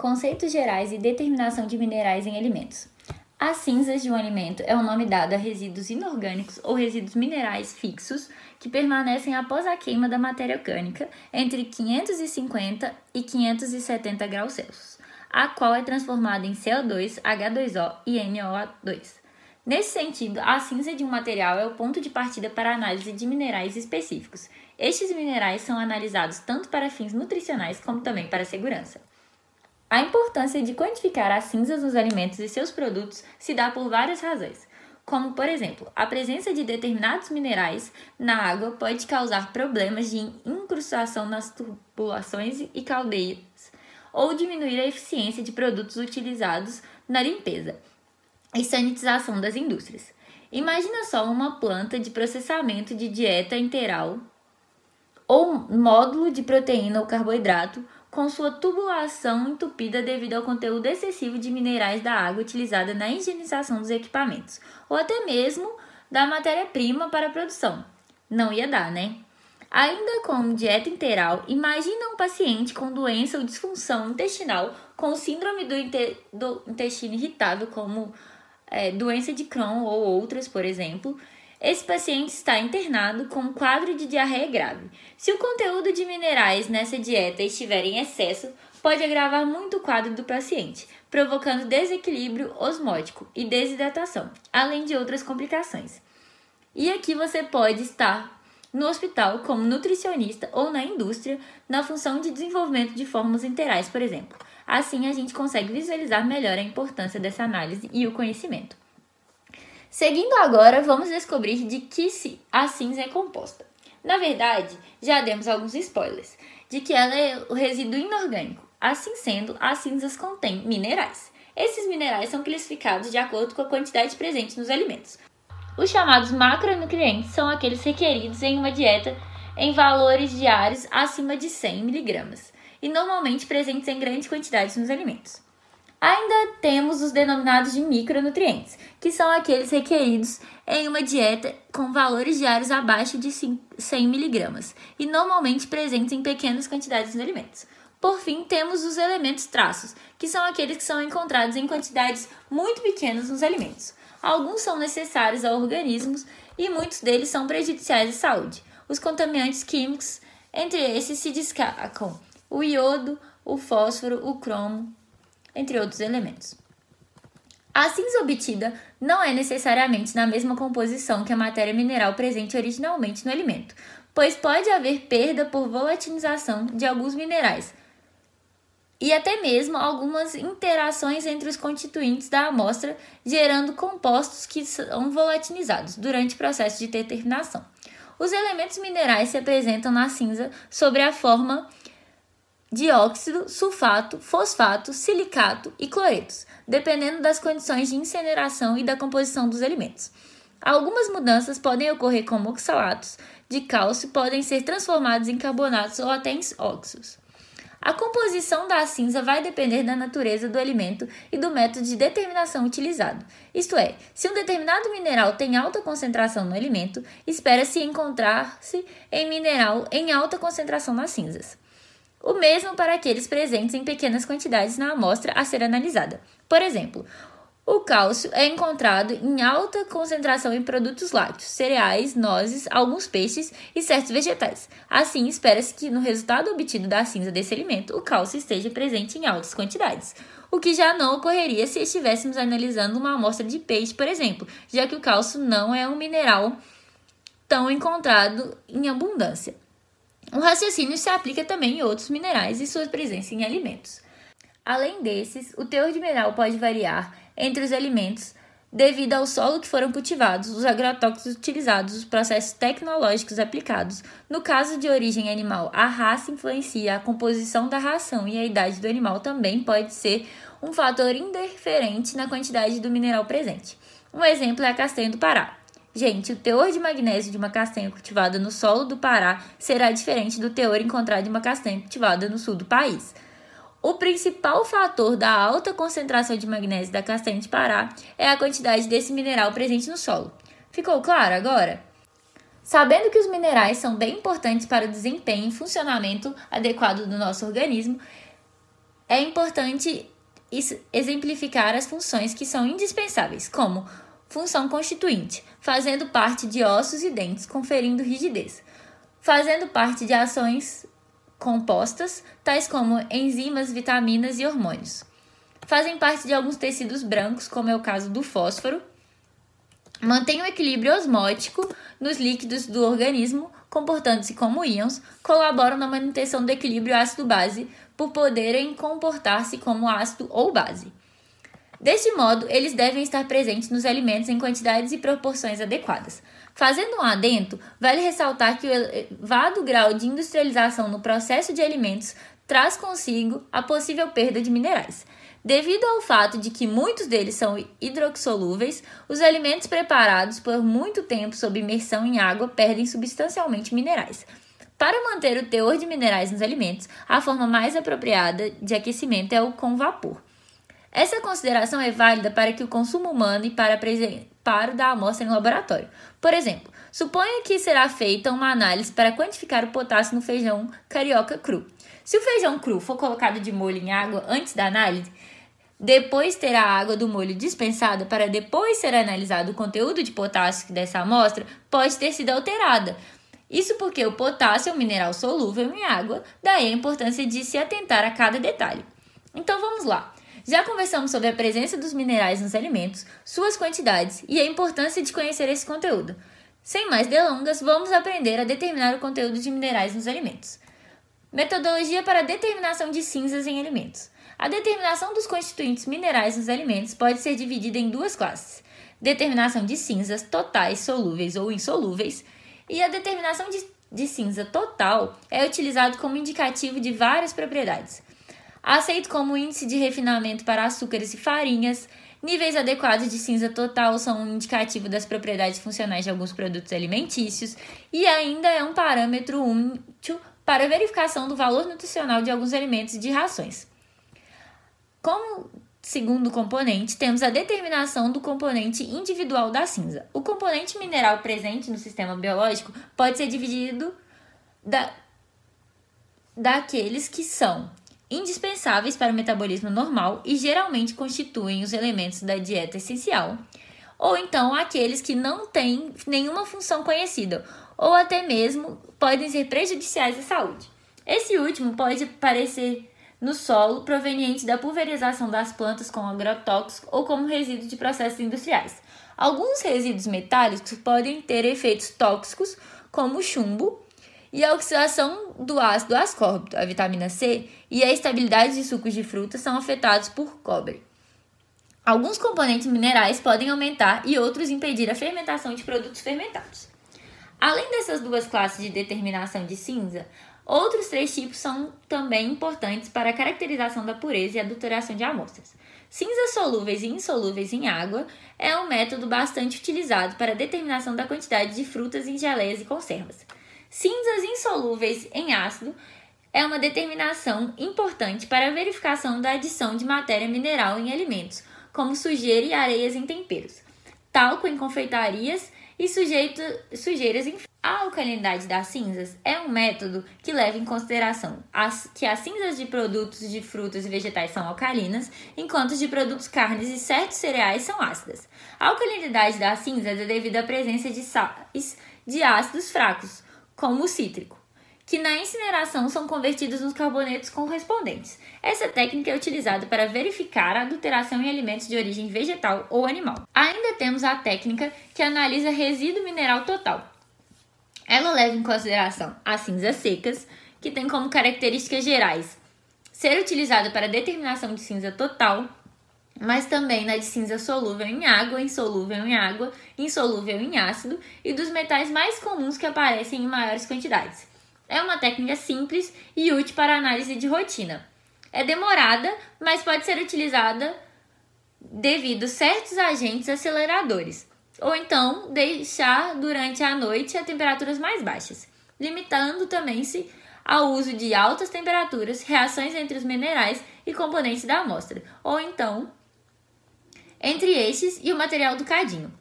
Conceitos gerais e determinação de minerais em alimentos. As cinzas de um alimento é o nome dado a resíduos inorgânicos ou resíduos minerais fixos que permanecem após a queima da matéria orgânica entre 550 e 570 graus Celsius, a qual é transformada em CO2, H2O e NO2. Nesse sentido, a cinza de um material é o ponto de partida para a análise de minerais específicos. Estes minerais são analisados tanto para fins nutricionais como também para segurança. A importância de quantificar as cinzas nos alimentos e seus produtos se dá por várias razões, como, por exemplo, a presença de determinados minerais na água pode causar problemas de incrustação nas tubulações e caldeiras, ou diminuir a eficiência de produtos utilizados na limpeza e sanitização das indústrias. Imagina só uma planta de processamento de dieta integral ou módulo de proteína ou carboidrato com sua tubulação entupida devido ao conteúdo excessivo de minerais da água utilizada na higienização dos equipamentos, ou até mesmo da matéria-prima para a produção. Não ia dar, né? Ainda com dieta integral, imagina um paciente com doença ou disfunção intestinal com síndrome do, inte do intestino irritável, como é, doença de Crohn ou outras, por exemplo, esse paciente está internado com um quadro de diarreia grave. Se o conteúdo de minerais nessa dieta estiver em excesso, pode agravar muito o quadro do paciente, provocando desequilíbrio osmótico e desidratação, além de outras complicações. E aqui você pode estar no hospital como nutricionista ou na indústria, na função de desenvolvimento de fórmulas interais, por exemplo. Assim, a gente consegue visualizar melhor a importância dessa análise e o conhecimento. Seguindo agora, vamos descobrir de que a cinza é composta. Na verdade, já demos alguns spoilers de que ela é o resíduo inorgânico. Assim sendo, as cinzas contêm minerais. Esses minerais são classificados de acordo com a quantidade presente nos alimentos. Os chamados macronutrientes são aqueles requeridos em uma dieta em valores diários acima de 100 mg e normalmente presentes em grandes quantidades nos alimentos. Ainda temos os denominados de micronutrientes, que são aqueles requeridos em uma dieta com valores diários abaixo de 100 mg e normalmente presentes em pequenas quantidades nos alimentos. Por fim, temos os elementos traços, que são aqueles que são encontrados em quantidades muito pequenas nos alimentos. Alguns são necessários a organismos e muitos deles são prejudiciais à saúde. Os contaminantes químicos, entre esses se destacam o iodo, o fósforo, o cromo, entre outros elementos. A cinza obtida não é necessariamente na mesma composição que a matéria mineral presente originalmente no alimento, pois pode haver perda por volatilização de alguns minerais e até mesmo algumas interações entre os constituintes da amostra, gerando compostos que são volatilizados durante o processo de determinação. Os elementos minerais se apresentam na cinza sobre a forma dióxido, sulfato, fosfato, silicato e cloretos, dependendo das condições de incineração e da composição dos alimentos. Algumas mudanças podem ocorrer como oxalatos de cálcio podem ser transformados em carbonatos ou até em óxidos. A composição da cinza vai depender da natureza do alimento e do método de determinação utilizado. Isto é, se um determinado mineral tem alta concentração no alimento, espera-se encontrar-se em mineral em alta concentração nas cinzas. O mesmo para aqueles presentes em pequenas quantidades na amostra a ser analisada. Por exemplo, o cálcio é encontrado em alta concentração em produtos lácteos, cereais, nozes, alguns peixes e certos vegetais. Assim, espera-se que no resultado obtido da cinza desse alimento, o cálcio esteja presente em altas quantidades. O que já não ocorreria se estivéssemos analisando uma amostra de peixe, por exemplo, já que o cálcio não é um mineral tão encontrado em abundância. O raciocínio se aplica também em outros minerais e sua presença em alimentos. Além desses, o teor de mineral pode variar entre os alimentos devido ao solo que foram cultivados, os agrotóxicos utilizados, os processos tecnológicos aplicados. No caso de origem animal, a raça influencia a composição da ração e a idade do animal também pode ser um fator interferente na quantidade do mineral presente. Um exemplo é a castanha do Pará. Gente, o teor de magnésio de uma castanha cultivada no solo do Pará será diferente do teor encontrado em uma castanha cultivada no sul do país. O principal fator da alta concentração de magnésio da castanha de Pará é a quantidade desse mineral presente no solo. Ficou claro agora? Sabendo que os minerais são bem importantes para o desempenho e funcionamento adequado do nosso organismo, é importante exemplificar as funções que são indispensáveis, como função constituinte, fazendo parte de ossos e dentes, conferindo rigidez, fazendo parte de ações compostas, tais como enzimas, vitaminas e hormônios. Fazem parte de alguns tecidos brancos, como é o caso do fósforo. Mantém o equilíbrio osmótico nos líquidos do organismo, comportando-se como íons, colaboram na manutenção do equilíbrio ácido-base por poderem comportar-se como ácido ou base. Deste modo, eles devem estar presentes nos alimentos em quantidades e proporções adequadas. Fazendo um adendo, vale ressaltar que o elevado grau de industrialização no processo de alimentos traz consigo a possível perda de minerais. Devido ao fato de que muitos deles são hidroxolúveis, os alimentos preparados por muito tempo sob imersão em água perdem substancialmente minerais. Para manter o teor de minerais nos alimentos, a forma mais apropriada de aquecimento é o com vapor. Essa consideração é válida para que o consumo humano e para preparo da amostra em laboratório. Por exemplo, suponha que será feita uma análise para quantificar o potássio no feijão carioca cru. Se o feijão cru for colocado de molho em água antes da análise, depois ter a água do molho dispensada para depois ser analisado o conteúdo de potássio dessa amostra pode ter sido alterada. Isso porque o potássio é um mineral solúvel em água, daí a importância de se atentar a cada detalhe. Então vamos lá. Já conversamos sobre a presença dos minerais nos alimentos, suas quantidades e a importância de conhecer esse conteúdo. Sem mais delongas, vamos aprender a determinar o conteúdo de minerais nos alimentos. Metodologia para determinação de cinzas em alimentos. A determinação dos constituintes minerais nos alimentos pode ser dividida em duas classes: determinação de cinzas totais, solúveis ou insolúveis, e a determinação de, de cinza total é utilizado como indicativo de várias propriedades aceito como índice de refinamento para açúcares e farinhas. Níveis adequados de cinza total são um indicativo das propriedades funcionais de alguns produtos alimentícios e ainda é um parâmetro útil para verificação do valor nutricional de alguns alimentos e de rações. Como segundo componente, temos a determinação do componente individual da cinza. O componente mineral presente no sistema biológico pode ser dividido da, daqueles que são indispensáveis para o metabolismo normal e geralmente constituem os elementos da dieta essencial, ou então aqueles que não têm nenhuma função conhecida, ou até mesmo podem ser prejudiciais à saúde. Esse último pode aparecer no solo proveniente da pulverização das plantas com agrotóxicos ou como resíduo de processos industriais. Alguns resíduos metálicos podem ter efeitos tóxicos, como chumbo, e a oxidação do ácido ascórbico, a vitamina C, e a estabilidade de sucos de frutas são afetados por cobre. Alguns componentes minerais podem aumentar e outros impedir a fermentação de produtos fermentados. Além dessas duas classes de determinação de cinza, outros três tipos são também importantes para a caracterização da pureza e adulteração de amostras. Cinzas solúveis e insolúveis em água é um método bastante utilizado para a determinação da quantidade de frutas em geleias e conservas. Cinzas insolúveis em ácido é uma determinação importante para a verificação da adição de matéria mineral em alimentos, como sujeira e areias em temperos, talco em confeitarias e sujeito, sujeiras em. A alcalinidade das cinzas é um método que leva em consideração as, que as cinzas de produtos de frutas e vegetais são alcalinas, enquanto de produtos carnes e certos cereais são ácidas. A alcalinidade das cinzas é devido à presença de sais de ácidos fracos, como o cítrico, que na incineração são convertidos nos carbonetos correspondentes. Essa técnica é utilizada para verificar a adulteração em alimentos de origem vegetal ou animal. Ainda temos a técnica que analisa resíduo mineral total. Ela leva em consideração as cinzas secas, que tem como características gerais ser utilizada para determinação de cinza total, mas também na de cinza solúvel em água, insolúvel em água, insolúvel em ácido e dos metais mais comuns que aparecem em maiores quantidades. É uma técnica simples e útil para análise de rotina. É demorada, mas pode ser utilizada devido a certos agentes aceleradores, ou então deixar durante a noite a temperaturas mais baixas, limitando também-se ao uso de altas temperaturas, reações entre os minerais e componentes da amostra, ou então entre estes e o material do cadinho.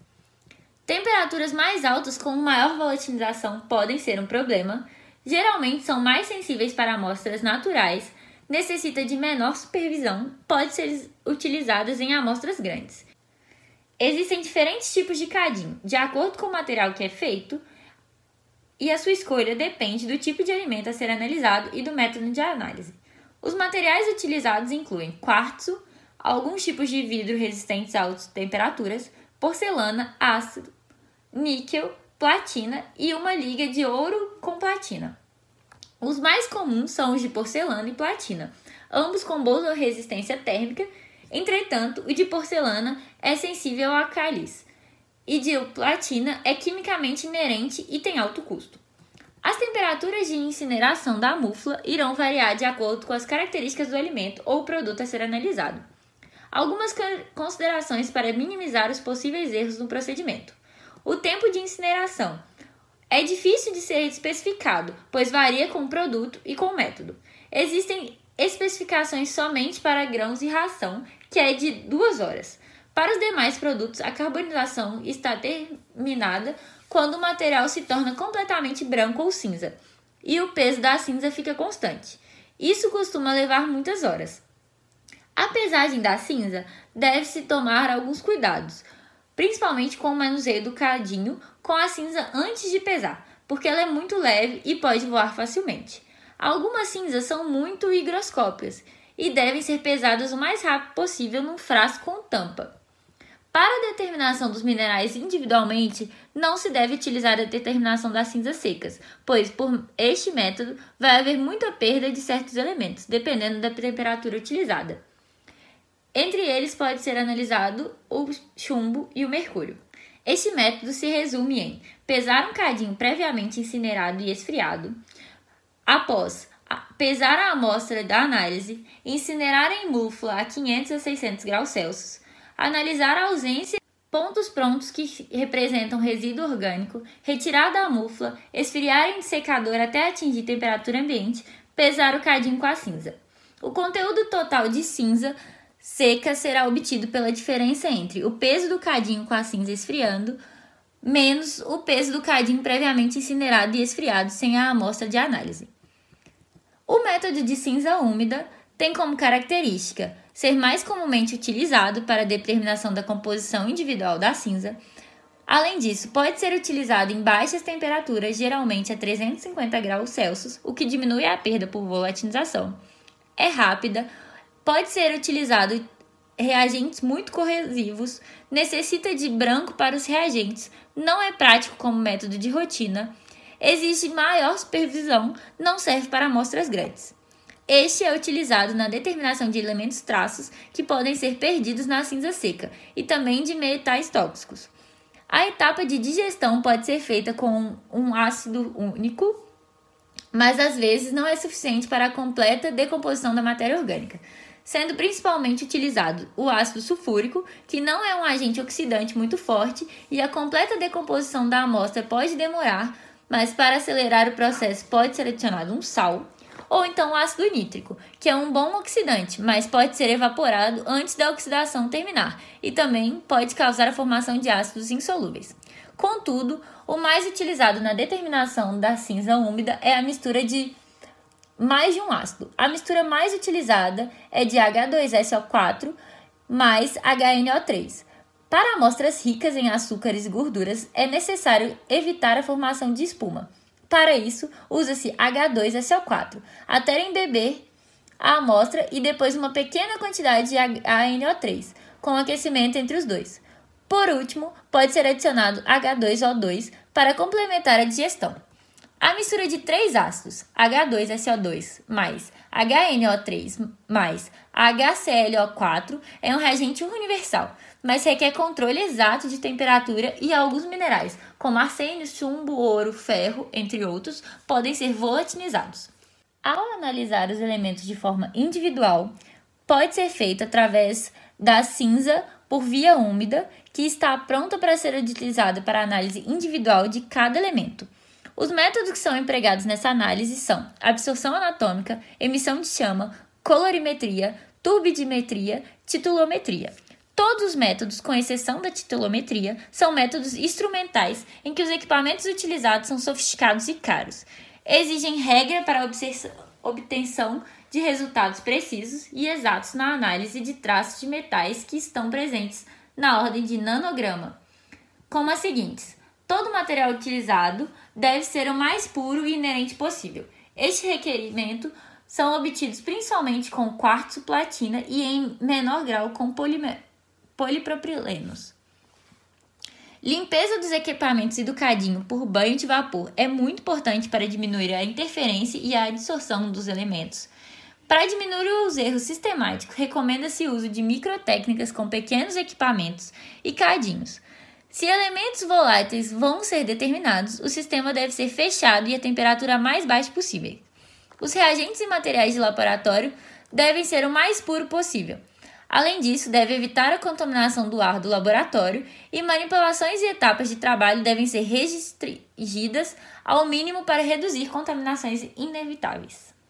Temperaturas mais altas com maior volatilização podem ser um problema. Geralmente são mais sensíveis para amostras naturais, necessita de menor supervisão, pode ser utilizadas em amostras grandes. Existem diferentes tipos de cadinho, de acordo com o material que é feito, e a sua escolha depende do tipo de alimento a ser analisado e do método de análise. Os materiais utilizados incluem quartzo, alguns tipos de vidro resistentes a altas temperaturas, porcelana, ácido, níquel, platina e uma liga de ouro com platina. Os mais comuns são os de porcelana e platina, ambos com boa resistência térmica. Entretanto, o de porcelana é sensível a cálice e de platina é quimicamente inerente e tem alto custo. As temperaturas de incineração da mufla irão variar de acordo com as características do alimento ou produto a ser analisado. Algumas considerações para minimizar os possíveis erros no procedimento. O tempo de incineração é difícil de ser especificado, pois varia com o produto e com o método. Existem especificações somente para grãos e ração, que é de duas horas. Para os demais produtos, a carbonização está terminada quando o material se torna completamente branco ou cinza e o peso da cinza fica constante. Isso costuma levar muitas horas. A pesagem da cinza deve-se tomar alguns cuidados, principalmente com o manuseio do cadinho com a cinza antes de pesar, porque ela é muito leve e pode voar facilmente. Algumas cinzas são muito higroscópicas e devem ser pesadas o mais rápido possível num frasco com tampa. Para a determinação dos minerais individualmente, não se deve utilizar a determinação das cinzas secas, pois por este método vai haver muita perda de certos elementos, dependendo da temperatura utilizada. Entre eles pode ser analisado o chumbo e o mercúrio. Este método se resume em pesar um cadinho previamente incinerado e esfriado, após pesar a amostra da análise, incinerar em mufla a 500 a 600 graus Celsius, analisar a ausência pontos prontos que representam resíduo orgânico, retirar da mufla, esfriar em secador até atingir temperatura ambiente, pesar o cadinho com a cinza. O conteúdo total de cinza seca será obtido pela diferença entre o peso do cadinho com a cinza esfriando menos o peso do cadinho previamente incinerado e esfriado sem a amostra de análise. O método de cinza úmida tem como característica ser mais comumente utilizado para a determinação da composição individual da cinza. Além disso, pode ser utilizado em baixas temperaturas, geralmente a 350 graus Celsius, o que diminui a perda por volatilização. É rápida, Pode ser utilizado reagentes muito corrosivos, necessita de branco para os reagentes, não é prático como método de rotina, exige maior supervisão, não serve para amostras grandes. Este é utilizado na determinação de elementos traços que podem ser perdidos na cinza seca e também de metais tóxicos. A etapa de digestão pode ser feita com um ácido único, mas às vezes não é suficiente para a completa decomposição da matéria orgânica sendo principalmente utilizado o ácido sulfúrico, que não é um agente oxidante muito forte e a completa decomposição da amostra pode demorar, mas para acelerar o processo pode ser adicionado um sal, ou então o ácido nítrico, que é um bom oxidante, mas pode ser evaporado antes da oxidação terminar e também pode causar a formação de ácidos insolúveis. Contudo, o mais utilizado na determinação da cinza úmida é a mistura de mais de um ácido. A mistura mais utilizada é de H2SO4 mais HNO3. Para amostras ricas em açúcares e gorduras, é necessário evitar a formação de espuma. Para isso, usa-se H2SO4 até embeber a amostra e depois uma pequena quantidade de HNO3, com aquecimento entre os dois. Por último, pode ser adicionado H2O2 para complementar a digestão. A mistura de três ácidos, H2SO2 mais HNO3 mais HClO4, é um reagente universal, mas requer controle exato de temperatura e alguns minerais, como arsênio, chumbo, ouro, ferro, entre outros, podem ser volatilizados. Ao analisar os elementos de forma individual, pode ser feito através da cinza por via úmida, que está pronta para ser utilizada para análise individual de cada elemento. Os métodos que são empregados nessa análise são absorção anatômica, emissão de chama, colorimetria, turbidimetria, titulometria. Todos os métodos, com exceção da titulometria, são métodos instrumentais em que os equipamentos utilizados são sofisticados e caros. Exigem regra para a obtenção de resultados precisos e exatos na análise de traços de metais que estão presentes na ordem de nanograma, como as seguintes: todo material utilizado deve ser o mais puro e inerente possível. Este requerimento são obtidos principalmente com quartzo, platina e em menor grau com polipropilenos. Limpeza dos equipamentos e do cadinho por banho de vapor é muito importante para diminuir a interferência e a absorção dos elementos. Para diminuir os erros sistemáticos, recomenda-se o uso de microtécnicas com pequenos equipamentos e cadinhos. Se elementos voláteis vão ser determinados, o sistema deve ser fechado e a temperatura mais baixa possível. Os reagentes e materiais de laboratório devem ser o mais puro possível. Além disso, deve evitar a contaminação do ar do laboratório e manipulações e etapas de trabalho devem ser restringidas ao mínimo para reduzir contaminações inevitáveis.